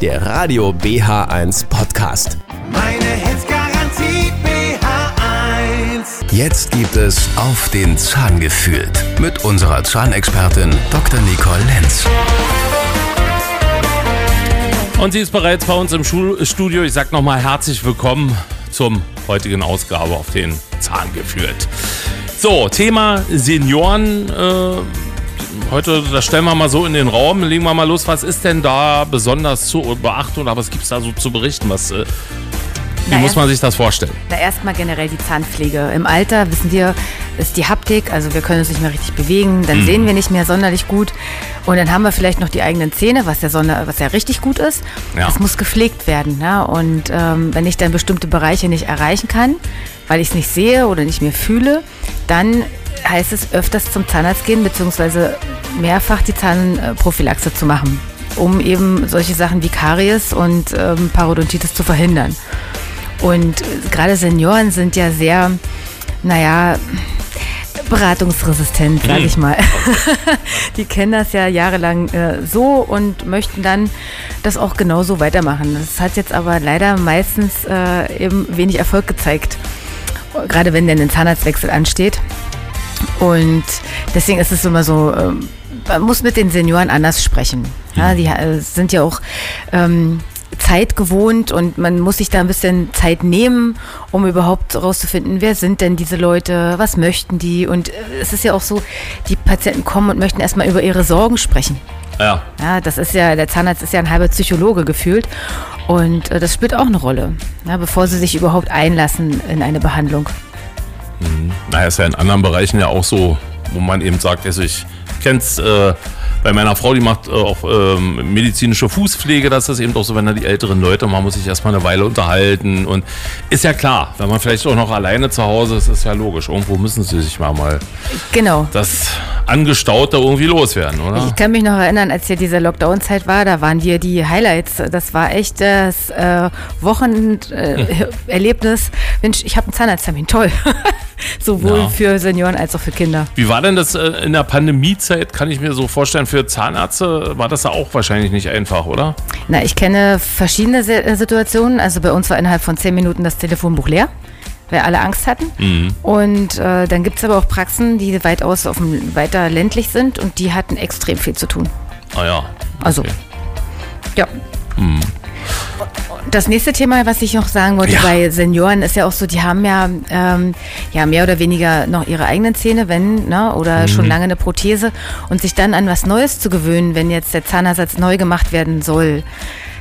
der Radio BH1 Podcast. Meine Hits Garantie BH1. Jetzt gibt es auf den Zahn gefühlt mit unserer Zahnexpertin Dr. Nicole Lenz. Und sie ist bereits bei uns im Studio. Ich sag nochmal herzlich willkommen zum heutigen Ausgabe auf den Zahn geführt. So, Thema Senioren. Äh, heute, das stellen wir mal so in den Raum, legen wir mal los. Was ist denn da besonders zu beachten oder was gibt es da so zu berichten? Was, äh, wie Na, muss erst- man sich das vorstellen? Na, erstmal generell die Zahnpflege. Im Alter wissen wir, ist die Haptik, also wir können uns nicht mehr richtig bewegen, dann sehen wir nicht mehr sonderlich gut. Und dann haben wir vielleicht noch die eigenen Zähne, was ja, sonder, was ja richtig gut ist. Ja. Das muss gepflegt werden. Ne? Und ähm, wenn ich dann bestimmte Bereiche nicht erreichen kann, weil ich es nicht sehe oder nicht mehr fühle, dann heißt es öfters zum Zahnarzt gehen, beziehungsweise mehrfach die Zahnprophylaxe zu machen, um eben solche Sachen wie Karies und ähm, Parodontitis zu verhindern. Und äh, gerade Senioren sind ja sehr, naja, beratungsresistent, sage ich mal. Die kennen das ja jahrelang äh, so und möchten dann das auch genauso weitermachen. Das hat jetzt aber leider meistens äh, eben wenig Erfolg gezeigt. Gerade wenn denn ein Zahnarztwechsel ansteht. Und deswegen ist es immer so, ähm, man muss mit den Senioren anders sprechen. Ja, die äh, sind ja auch ähm, Zeit gewohnt und man muss sich da ein bisschen Zeit nehmen, um überhaupt herauszufinden, wer sind denn diese Leute, was möchten die. Und äh, es ist ja auch so, die Patienten kommen und möchten erstmal über ihre Sorgen sprechen. Ja, Ja, das ist ja, der Zahnarzt ist ja ein halber Psychologe gefühlt. Und äh, das spielt auch eine Rolle, ja, bevor sie sich überhaupt einlassen in eine Behandlung. naja, ist ja in anderen Bereichen ja auch so, wo man eben sagt, also ich kenn's äh, bei meiner Frau, die macht äh, auch ähm, medizinische Fußpflege, das ist eben auch so, wenn da die älteren Leute, man muss sich erstmal eine Weile unterhalten und ist ja klar, wenn man vielleicht auch noch alleine zu Hause ist, ist ja logisch, irgendwo müssen sie sich mal mal Genau. das Angestaute irgendwie loswerden, oder? Ich kann mich noch erinnern, als hier diese Lockdown-Zeit war, da waren wir die Highlights. Das war echt das äh, Wochenerlebnis. Mensch, ich habe einen Zahnarzttermin, toll. Sowohl Ja. für Senioren als auch für Kinder. Wie war denn das äh, in der Pandemiezeit? Kann ich mir so vorstellen, für Zahnärzte war das ja auch wahrscheinlich nicht einfach, oder? Na, ich kenne verschiedene äh, Situationen. Also bei uns war innerhalb von zehn Minuten das Telefonbuch leer, weil alle Angst hatten. Und äh, dann gibt es aber auch Praxen, die weitaus auf dem, weiter ländlich sind und die hatten extrem viel zu tun. Ah ja. Also, Okay. ja. Das nächste Thema, was ich noch sagen wollte Ja. bei Senioren, ist ja auch so, die haben ja, ähm, ja mehr oder weniger noch ihre eigenen Zähne, wenn, ne, oder schon lange eine Prothese und sich dann an was Neues zu gewöhnen, wenn jetzt der Zahnersatz neu gemacht werden soll,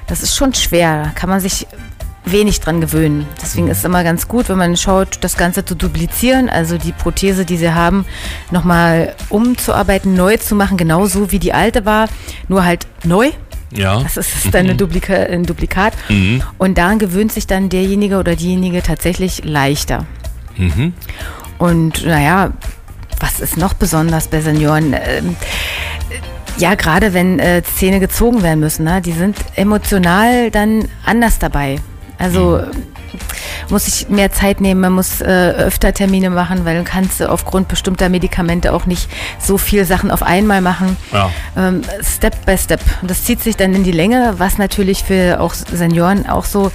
das ist schon schwer. Da kann man sich wenig dran gewöhnen. Deswegen ist es immer ganz gut, wenn man schaut, das Ganze zu duplizieren, also die Prothese, die sie haben, nochmal umzuarbeiten, neu zu machen, genauso wie die alte war, nur halt neu. Ja. Das ist dann eine Duplika ein Duplikat. Und daran gewöhnt sich dann derjenige oder diejenige tatsächlich leichter. Und naja, was ist noch besonders bei Senioren? Ähm, ja, gerade wenn äh, Zähne gezogen werden müssen, ne? die sind emotional dann anders dabei. Also muss ich mehr Zeit nehmen, man muss äh, öfter Termine machen, weil dann kannst du aufgrund bestimmter Medikamente auch nicht so viel Sachen auf einmal machen. Ja. Ähm, Step by Step. Und das zieht sich dann in die Länge, was natürlich für auch Senioren auch so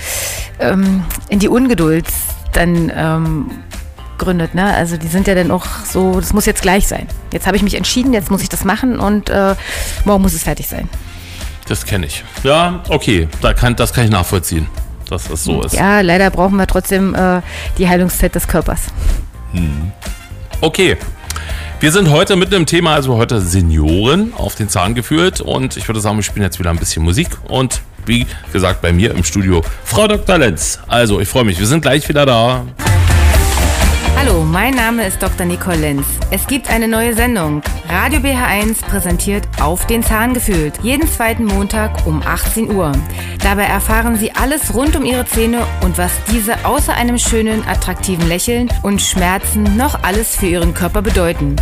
ähm, in die Ungeduld dann ähm, gründet. Ne? Also die sind ja dann auch so, das muss jetzt gleich sein. Jetzt habe ich mich entschieden, jetzt muss ich das machen und äh, morgen muss es fertig sein. Das kenne ich. Ja, okay, da kann, das kann ich nachvollziehen, dass das so ist. Ja, leider brauchen wir trotzdem äh, die Heilungszeit des Körpers. Okay. Wir sind heute mit einem Thema, also heute Senioren auf den Zahn geführt und ich würde sagen, wir spielen jetzt wieder ein bisschen Musik und wie gesagt bei mir im Studio Frau Dr. Lenz. Also ich freue mich, wir sind gleich wieder da. Hallo, mein Name ist Dr. Nicole Lenz. Es gibt eine neue Sendung. Radio BH1 präsentiert Auf den Zahn gefühlt. Jeden zweiten Montag um 18 Uhr. Dabei erfahren Sie alles rund um Ihre Zähne und was diese außer einem schönen, attraktiven Lächeln und Schmerzen noch alles für Ihren Körper bedeuten.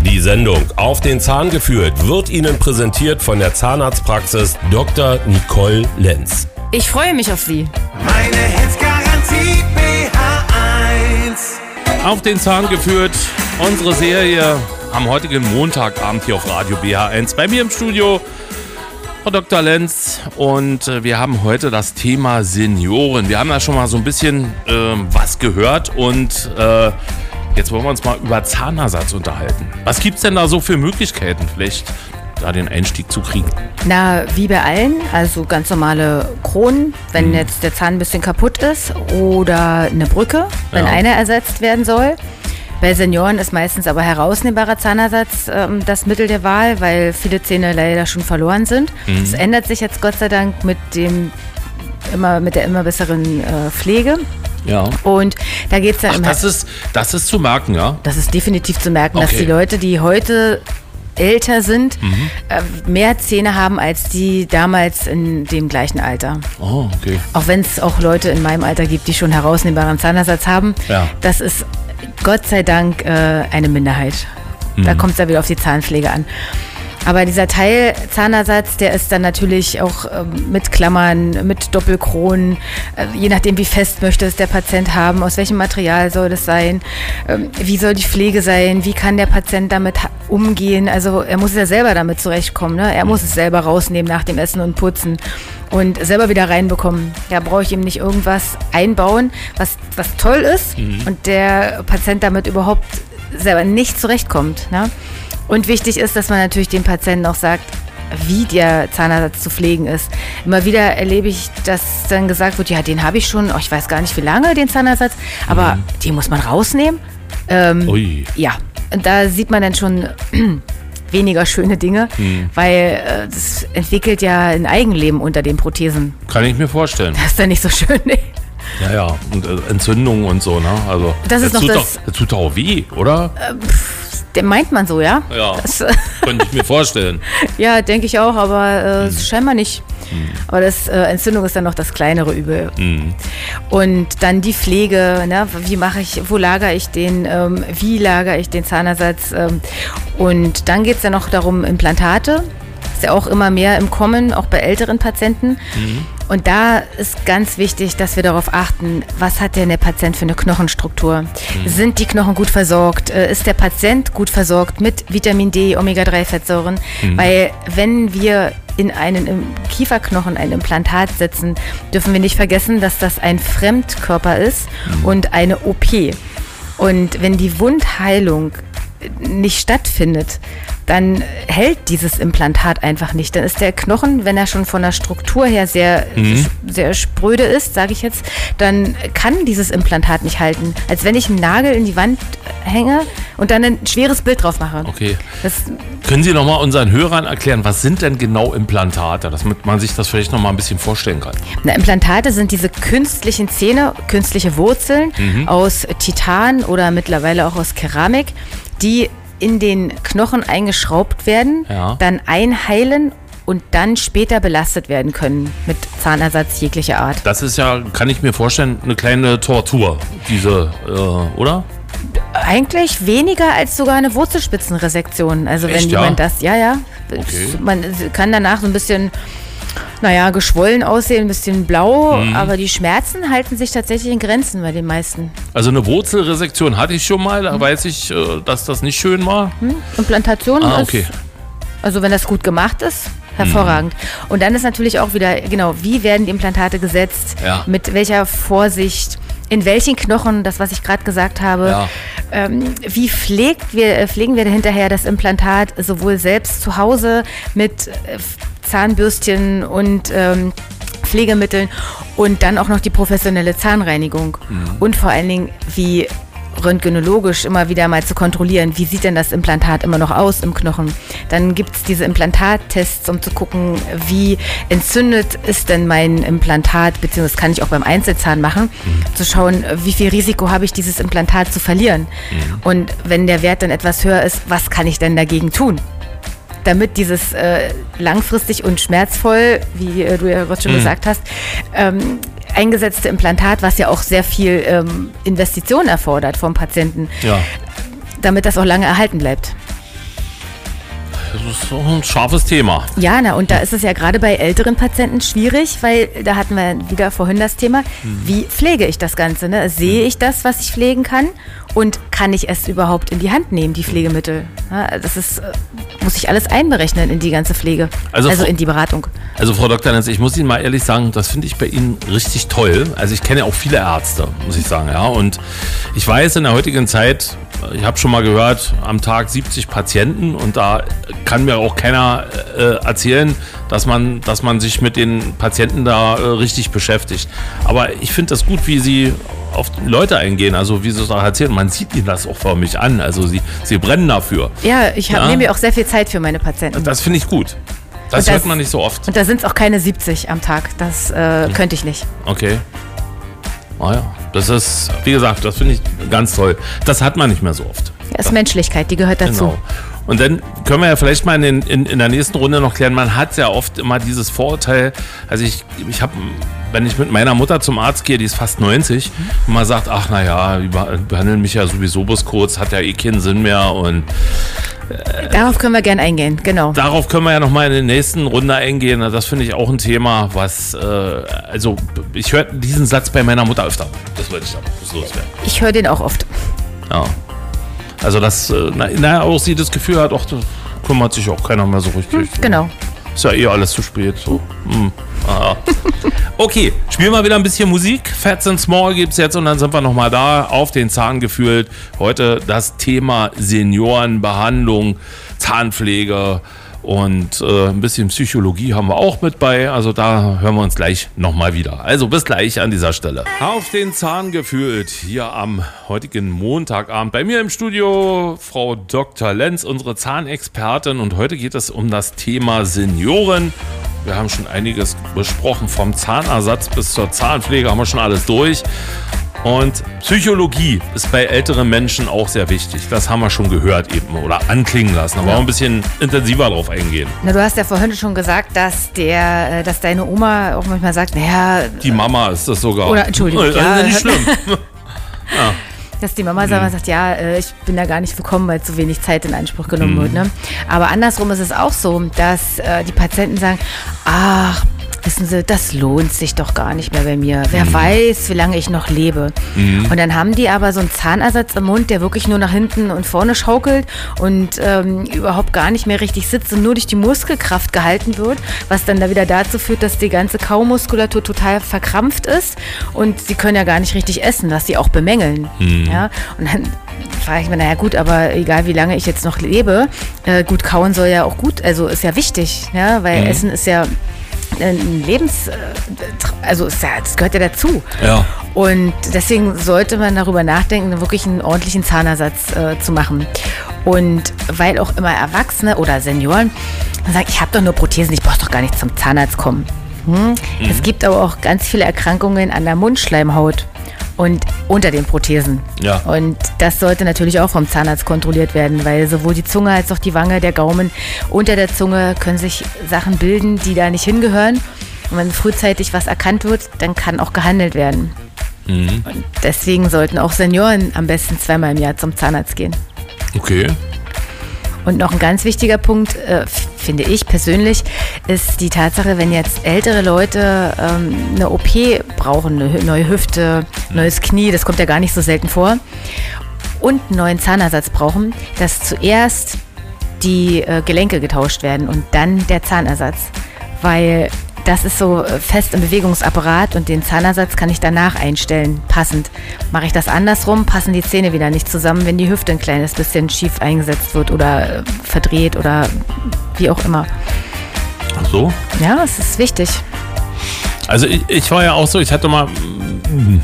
Die Sendung Auf den Zahn geführt wird Ihnen präsentiert von der Zahnarztpraxis Dr. Nicole Lenz. Ich freue mich auf Sie. Meine Hits Auf den Zahn geführt, unsere Serie am heutigen Montagabend hier auf Radio BH1. Bei mir im Studio Frau Dr. Lenz. Und äh, wir haben heute das Thema Senioren. Wir haben ja schon mal so ein bisschen ähm, was gehört und äh, jetzt wollen wir uns mal über Zahnersatz unterhalten. Was gibt es denn da so für Möglichkeiten, vielleicht da den Einstieg zu kriegen? Na, wie bei allen, also ganz normale Kronen, wenn jetzt der Zahn ein bisschen kaputt ist oder eine Brücke, wenn Ja. einer ersetzt werden soll. Bei Senioren ist meistens aber herausnehmbarer Zahnersatz ähm, das Mittel der Wahl, weil viele Zähne leider schon verloren sind. Das ändert sich jetzt Gott sei Dank mit dem immer mit der immer besseren äh, Pflege. Ja. Und da geht es Ach, immer. das ist, das ist zu merken, ja? Das ist definitiv zu merken, dass Okay. die Leute, die heute älter sind, Mhm. äh, mehr Zähne haben als die damals in dem gleichen Alter. Oh, okay. Auch wenn es auch Leute in meinem Alter gibt, die schon herausnehmbaren Zahnersatz haben. Ja. Das ist Gott sei Dank äh, eine Minderheit. Da Mhm. kommt es ja wieder auf die Zahnpflege an. Aber dieser Teil Zahnersatz, der ist dann natürlich auch ähm, mit Klammern, mit Doppelkronen, äh, je nachdem, wie fest möchte es der Patient haben, aus welchem Material soll das sein, ähm, wie soll die Pflege sein, wie kann der Patient damit umgehen. Also er muss ja selber damit zurechtkommen. Ne? Er muss es selber rausnehmen nach dem Essen und Putzen und selber wieder reinbekommen. Da brauche ich ihm nicht irgendwas einbauen, was, was toll ist und der Patient damit überhaupt selber nicht zurechtkommt. Ne? Und wichtig ist, dass man natürlich dem Patienten auch sagt, wie der Zahnersatz zu pflegen ist. Immer wieder erlebe ich, dass dann gesagt wird, ja, den habe ich schon, oh, ich weiß gar nicht wie lange, den Zahnersatz, aber den muss man rausnehmen. Ähm, Ui. ja, und da sieht man dann schon weniger schöne Dinge, Hm. weil äh, das entwickelt ja ein Eigenleben unter den Prothesen. Kann ich mir vorstellen. Das ist dann nicht so schön. Ja, ja. Und äh, Entzündungen und so, ne? Also, Das ist noch tut das- Doch, das tut auch weh, oder? Den meint man so, ja? Ja. Das, äh, Könnte ich mir vorstellen. ja, denke ich auch, aber äh, scheinbar nicht. Hm. Aber das äh, Entzündung ist dann noch das kleinere Übel. Und dann die Pflege, ne? wie mache ich, wo lagere ich den, ähm, wie lagere ich den Zahnersatz. Ähm, und dann geht es ja noch darum, Implantate. Ist ja auch immer mehr im Kommen, auch bei älteren Patienten. Und da ist ganz wichtig, dass wir darauf achten, was hat denn der Patient für eine Knochenstruktur? Sind die Knochen gut versorgt? Äh, Ist der Patient gut versorgt mit Vitamin D, Omega-3-Fettsäuren? Weil wenn wir in einen im Kieferknochen ein Implantat setzen, dürfen wir nicht vergessen, dass das ein Fremdkörper ist und eine OP. Und wenn die Wundheilung nicht stattfindet, dann hält dieses Implantat einfach nicht. Dann ist der Knochen, wenn er schon von der Struktur her sehr, sehr spröde ist, sage ich jetzt, dann kann dieses Implantat nicht halten. Als wenn ich einen Nagel in die Wand hänge und dann ein schweres Bild drauf mache. Okay. Das, Können Sie noch mal unseren Hörern erklären, was sind denn genau Implantate, damit man sich das vielleicht noch mal ein bisschen vorstellen kann? Na, Implantate sind diese künstlichen Zähne, künstliche Wurzeln aus Titan oder mittlerweile auch aus Keramik, die in den Knochen eingeschraubt werden, Ja. dann einheilen und dann später belastet werden können mit Zahnersatz jeglicher Art. Das ist ja, kann ich mir vorstellen, eine kleine Tortur, diese, äh, oder? Eigentlich weniger als sogar eine Wurzelspitzenresektion. Also wenn Echt, ja? jemand das, ja, ja, Okay. man kann danach so ein bisschen, naja, geschwollen aussehen, ein bisschen blau, Mhm. aber die Schmerzen halten sich tatsächlich in Grenzen bei den meisten. Also eine Wurzelresektion hatte ich schon mal, da weiß ich, äh, dass das nicht schön war. Implantation Ah, ist, okay. also wenn das gut gemacht ist, hervorragend. Und dann ist natürlich auch wieder, genau, wie werden die Implantate gesetzt, Ja. mit welcher Vorsicht, in welchen Knochen, das was ich gerade gesagt habe, Ja. ähm, wie pflegt wir, äh, pflegen wir hinterher das Implantat sowohl selbst zu Hause mit äh, Zahnbürstchen und ähm, Pflegemitteln und dann auch noch die professionelle Zahnreinigung und vor allen Dingen wie röntgenologisch immer wieder mal zu kontrollieren, wie sieht denn das Implantat immer noch aus im Knochen. Dann gibt es diese Implantattests, um zu gucken, wie entzündet ist denn mein Implantat, beziehungsweise das kann ich auch beim Einzelzahn machen, zu schauen, wie viel Risiko habe ich, dieses Implantat zu verlieren. Und wenn der Wert dann etwas höher ist, was kann ich denn dagegen tun? Damit dieses äh, langfristig und schmerzvoll, wie äh, du ja gerade schon gesagt hast, ähm, eingesetzte Implantat, was ja auch sehr viel ähm, Investition erfordert vom Patienten, Ja. damit das auch lange erhalten bleibt. das ist so ein scharfes Thema. Ja, na, und da ist es ja gerade bei älteren Patienten schwierig, weil da hatten wir wieder vorhin das Thema, wie pflege ich das Ganze? Ne? Sehe ich das, was ich pflegen kann? Und kann ich es überhaupt in die Hand nehmen, die Pflegemittel? Das ist, äh, muss ich alles einberechnen in die ganze Pflege, Also also in die Beratung. Also Frau Dr. Lenz, ich muss Ihnen mal ehrlich sagen, das finde ich bei Ihnen richtig toll. Also ich kenne auch viele Ärzte, muss ich sagen, ja. Und ich weiß in der heutigen Zeit, ich habe schon mal gehört, am Tag 70 Patienten und da kann mir auch keiner äh, erzählen, dass man, dass man sich mit den Patienten da äh, richtig beschäftigt. Aber ich finde das gut, wie Sie auf Leute eingehen, also wie Sie es auch erzählen. Man sieht Ihnen das auch förmlich an. Also Sie, Sie brennen dafür. Ja, ich hab, Ja. nehme mir auch sehr viel Zeit für meine Patienten. Das finde ich gut. Das, das- hört man nicht so oft. Und da sind es auch keine 70 am Tag. Das äh, könnte ich nicht. Okay. Ah ja, das ist, wie gesagt, das finde ich ganz toll. Das hat man nicht mehr so oft. Ja, ist Menschlichkeit, die gehört dazu. Genau. Und dann können wir ja vielleicht mal in, in, in der nächsten Runde noch klären, man hat ja oft immer dieses Vorurteil, also ich, ich habe, wenn ich mit meiner Mutter zum Arzt gehe, die ist fast 90, und man sagt, ach naja, die beh- behandeln mich ja sowieso bloß kurz, hat ja eh keinen Sinn mehr und Darauf können wir gern eingehen, genau. darauf können wir ja nochmal in der nächsten Runde eingehen. Das finde ich auch ein Thema, was, äh, also ich höre diesen Satz bei meiner Mutter öfter. Das wollte ich bloß loswerden. Ich höre den auch oft. Ja. Also das, äh, na, na, auch sie das Gefühl hat, auch da kümmert sich auch keiner mehr so richtig. Genau. Ist ja eh alles zu spät. So. Hm. Ah. Okay, spielen wir wieder ein bisschen Musik. Fats and Small gibt's jetzt und dann sind wir nochmal da, auf den Zahn gefühlt. Heute das Thema Seniorenbehandlung, Zahnpflege und äh, ein bisschen Psychologie haben wir auch mit bei. Also da hören wir uns gleich nochmal wieder. Also bis gleich an dieser Stelle. Auf den Zahn gefühlt hier am heutigen Montagabend. Bei mir im Studio Frau Dr. Lenz, unsere Zahnexpertin. Und heute geht es um das Thema Senioren. Wir haben schon einiges besprochen, vom Zahnersatz bis zur Zahnpflege haben wir schon alles durch. Und Psychologie ist bei älteren Menschen auch sehr wichtig. Das haben wir schon gehört eben oder anklingen lassen. Aber auch ein bisschen intensiver drauf eingehen. Na, du hast ja vorhin schon gesagt, dass der, äh, dass deine Oma auch manchmal sagt, naja, Die Mama ist das sogar. Oder, Entschuldigung, Äh, ja. nicht schlimm. dass die Mama Mhm. sagt, ja, äh, ich bin da gar nicht willkommen, weil zu wenig Zeit in Anspruch genommen Mhm. wird. Ne? Aber andersrum ist es auch so, dass äh, die Patienten sagen, ach, wissen Sie, das lohnt sich doch gar nicht mehr bei mir. Wer Mhm. weiß, wie lange ich noch lebe. Und dann haben die aber so einen Zahnersatz im Mund, der wirklich nur nach hinten und vorne schaukelt und ähm, überhaupt gar nicht mehr richtig sitzt und nur durch die Muskelkraft gehalten wird, was dann da wieder dazu führt, dass die ganze Kaumuskulatur total verkrampft ist und sie können ja gar nicht richtig essen, was sie auch bemängeln. Ja? Und dann frage ich mir, naja gut, aber egal wie lange ich jetzt noch lebe, äh, gut kauen soll ja auch gut, also ist ja wichtig, ja? weil Essen ist ja ein Lebens, äh, also das gehört ja dazu. Ja. Und deswegen sollte man darüber nachdenken, wirklich einen ordentlichen Zahnersatz äh, zu machen. Und weil auch immer Erwachsene oder Senioren sagen, ich habe doch nur Prothesen, ich brauche doch gar nicht zum Zahnarzt kommen. Hm? Es gibt aber auch ganz viele Erkrankungen an der Mundschleimhaut und unter den Prothesen. Ja. Und das sollte natürlich auch vom Zahnarzt kontrolliert werden, weil sowohl die Zunge als auch die Wange, der Gaumen, unter der Zunge können sich Sachen bilden, die da nicht hingehören. Und wenn frühzeitig was erkannt wird, dann kann auch gehandelt werden. Und deswegen sollten auch Senioren am besten zweimal im Jahr zum Zahnarzt gehen. Okay. Und noch ein ganz wichtiger Punkt, äh, finde ich persönlich, ist die Tatsache, wenn jetzt ältere Leute ähm, eine OP brauchen, eine neue Hüfte, neues Knie, das kommt ja gar nicht so selten vor, und einen neuen Zahnersatz brauchen, dass zuerst die äh, Gelenke getauscht werden und dann der Zahnersatz. Weil das ist so äh, fest im Bewegungsapparat und den Zahnersatz kann ich danach einstellen, passend. Mache ich das andersrum, passen die Zähne wieder nicht zusammen, wenn die Hüfte ein kleines bisschen schief eingesetzt wird oder äh, verdreht oder wie auch immer. Ach so. Ja, es ist wichtig. Also ich, ich war ja auch so, ich hatte mal mm,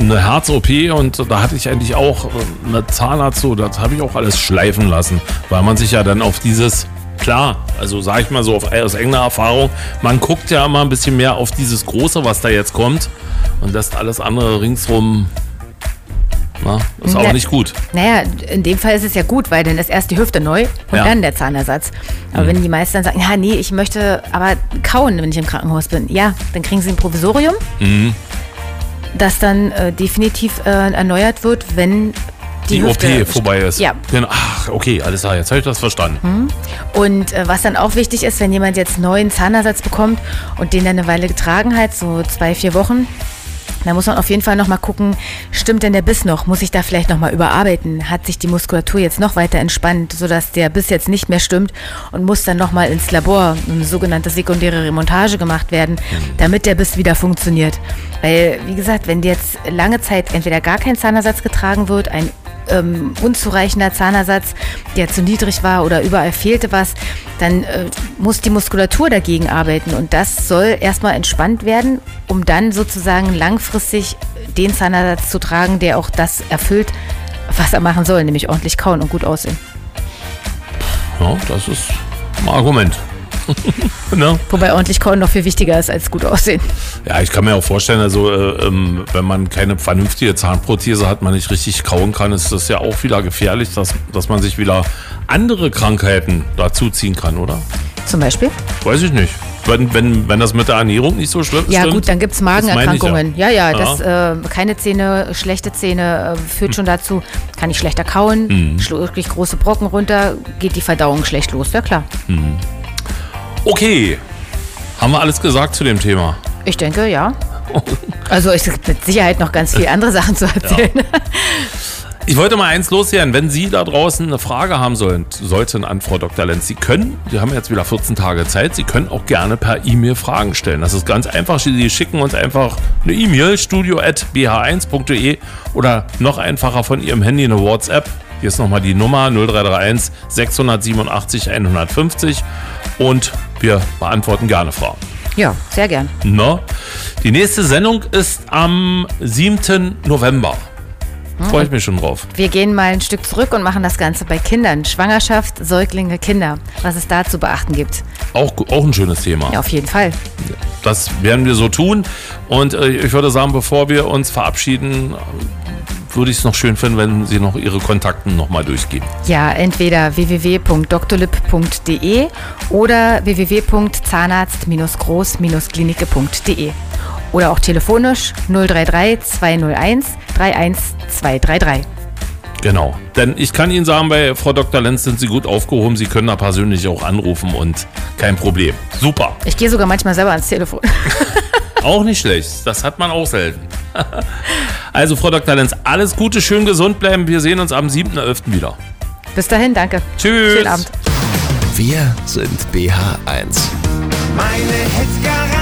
eine Herz-OP und da hatte ich eigentlich auch äh, eine Zahnarzt so, das habe ich auch alles schleifen lassen, weil man sich ja dann auf dieses, klar, also sage ich mal so auf, aus eigener Erfahrung, man guckt ja immer ein bisschen mehr auf dieses Große, was da jetzt kommt und lässt alles andere ringsrum, na, ist auch Ja. nicht gut. Naja, in dem Fall ist es ja gut, weil dann ist erst die Hüfte neu und Ja. dann der Zahnersatz. Aber wenn die meisten dann sagen, ja, nee, ich möchte aber kauen, wenn ich im Krankenhaus bin, ja, dann kriegen sie ein Provisorium, das dann äh, definitiv äh, erneuert wird, wenn die, Hüfte- OP vorbei ist. Ja. Genau. Ach, okay, alles klar, jetzt habe ich das verstanden. Und äh, was dann auch wichtig ist, wenn jemand jetzt neuen Zahnersatz bekommt und den dann eine Weile getragen hat, so zwei, vier Wochen, da muss man auf jeden Fall nochmal gucken, stimmt denn der Biss noch? Muss ich da vielleicht nochmal überarbeiten? Hat sich die Muskulatur jetzt noch weiter entspannt, sodass der Biss jetzt nicht mehr stimmt und muss dann nochmal ins Labor, eine sogenannte sekundäre Remontage gemacht werden, damit der Biss wieder funktioniert. Weil, wie gesagt, wenn jetzt lange Zeit entweder gar kein Zahnersatz getragen wird, ein ähm, unzureichender Zahnersatz, der zu niedrig war oder überall fehlte was, dann äh, muss die Muskulatur dagegen arbeiten und das soll erstmal entspannt werden, um dann sozusagen langfristig den Zahnersatz zu tragen, der auch das erfüllt, was er machen soll, nämlich ordentlich kauen und gut aussehen. Ja, das ist ein Argument. ne? Wobei ordentlich kauen noch viel wichtiger ist als gut aussehen. Ja, ich kann mir auch vorstellen, also äh, ähm, wenn man keine vernünftige Zahnprothese hat, man nicht richtig kauen kann, ist das ja auch wieder gefährlich, dass, dass man sich wieder andere Krankheiten dazu ziehen kann, oder? Zum Beispiel? Weiß ich nicht. Wenn, wenn, wenn das mit der Ernährung nicht so schlimm Ja stimmt, gut, dann gibt es ich Magenerkrankungen. Ja, ja, Ja. das, äh, keine Zähne, schlechte Zähne äh, führt schon dazu, kann ich schlechter kauen, Mhm. schluck wirklich große Brocken runter, geht die Verdauung schlecht los. Ja klar. Okay. Haben wir alles gesagt zu dem Thema? Ich denke, ja. Also es gibt mit Sicherheit noch ganz viele andere Sachen zu erzählen. Ich wollte mal eins loswerden. Wenn Sie da draußen eine Frage haben sollen, sollten an Frau Dr. Lenz, Sie können, Sie haben jetzt wieder 14 Tage Zeit, Sie können auch gerne per E-Mail Fragen stellen. Das ist ganz einfach. Sie schicken uns einfach eine E-Mail, studio.bh1.de oder noch einfacher von Ihrem Handy eine WhatsApp. Hier ist nochmal die Nummer 0331 687 150 und wir beantworten gerne Fragen. Ja, sehr gern. Na? Die nächste Sendung ist am 7. November. Freue ich mich schon drauf. Wir gehen mal ein Stück zurück und machen das Ganze bei Kindern. Schwangerschaft, Säuglinge, Kinder. Was es da zu beachten gibt. Auch, auch ein schönes Thema. Ja, auf jeden Fall. Das werden wir so tun. Und äh, ich würde sagen, bevor wir uns verabschieden, würde ich es noch schön finden, wenn Sie noch Ihre Kontakten nochmal durchgeben. Ja, entweder www.drlip.de oder www.zahnarzt-groß-klinike.de. Oder auch telefonisch 033 201 31233. Genau. Denn ich kann Ihnen sagen, bei Frau Dr. Lenz sind Sie gut aufgehoben. Sie können da persönlich auch anrufen und kein Problem. Super. Ich gehe sogar manchmal selber ans Telefon. Auch nicht schlecht. Das hat man auch selten. Also, Frau Dr. Lenz, alles Gute, schön gesund bleiben. Wir sehen uns am 7.11. wieder. Bis dahin, danke. Tschüss. Schönen Abend. Wir sind BH1. Meine BH1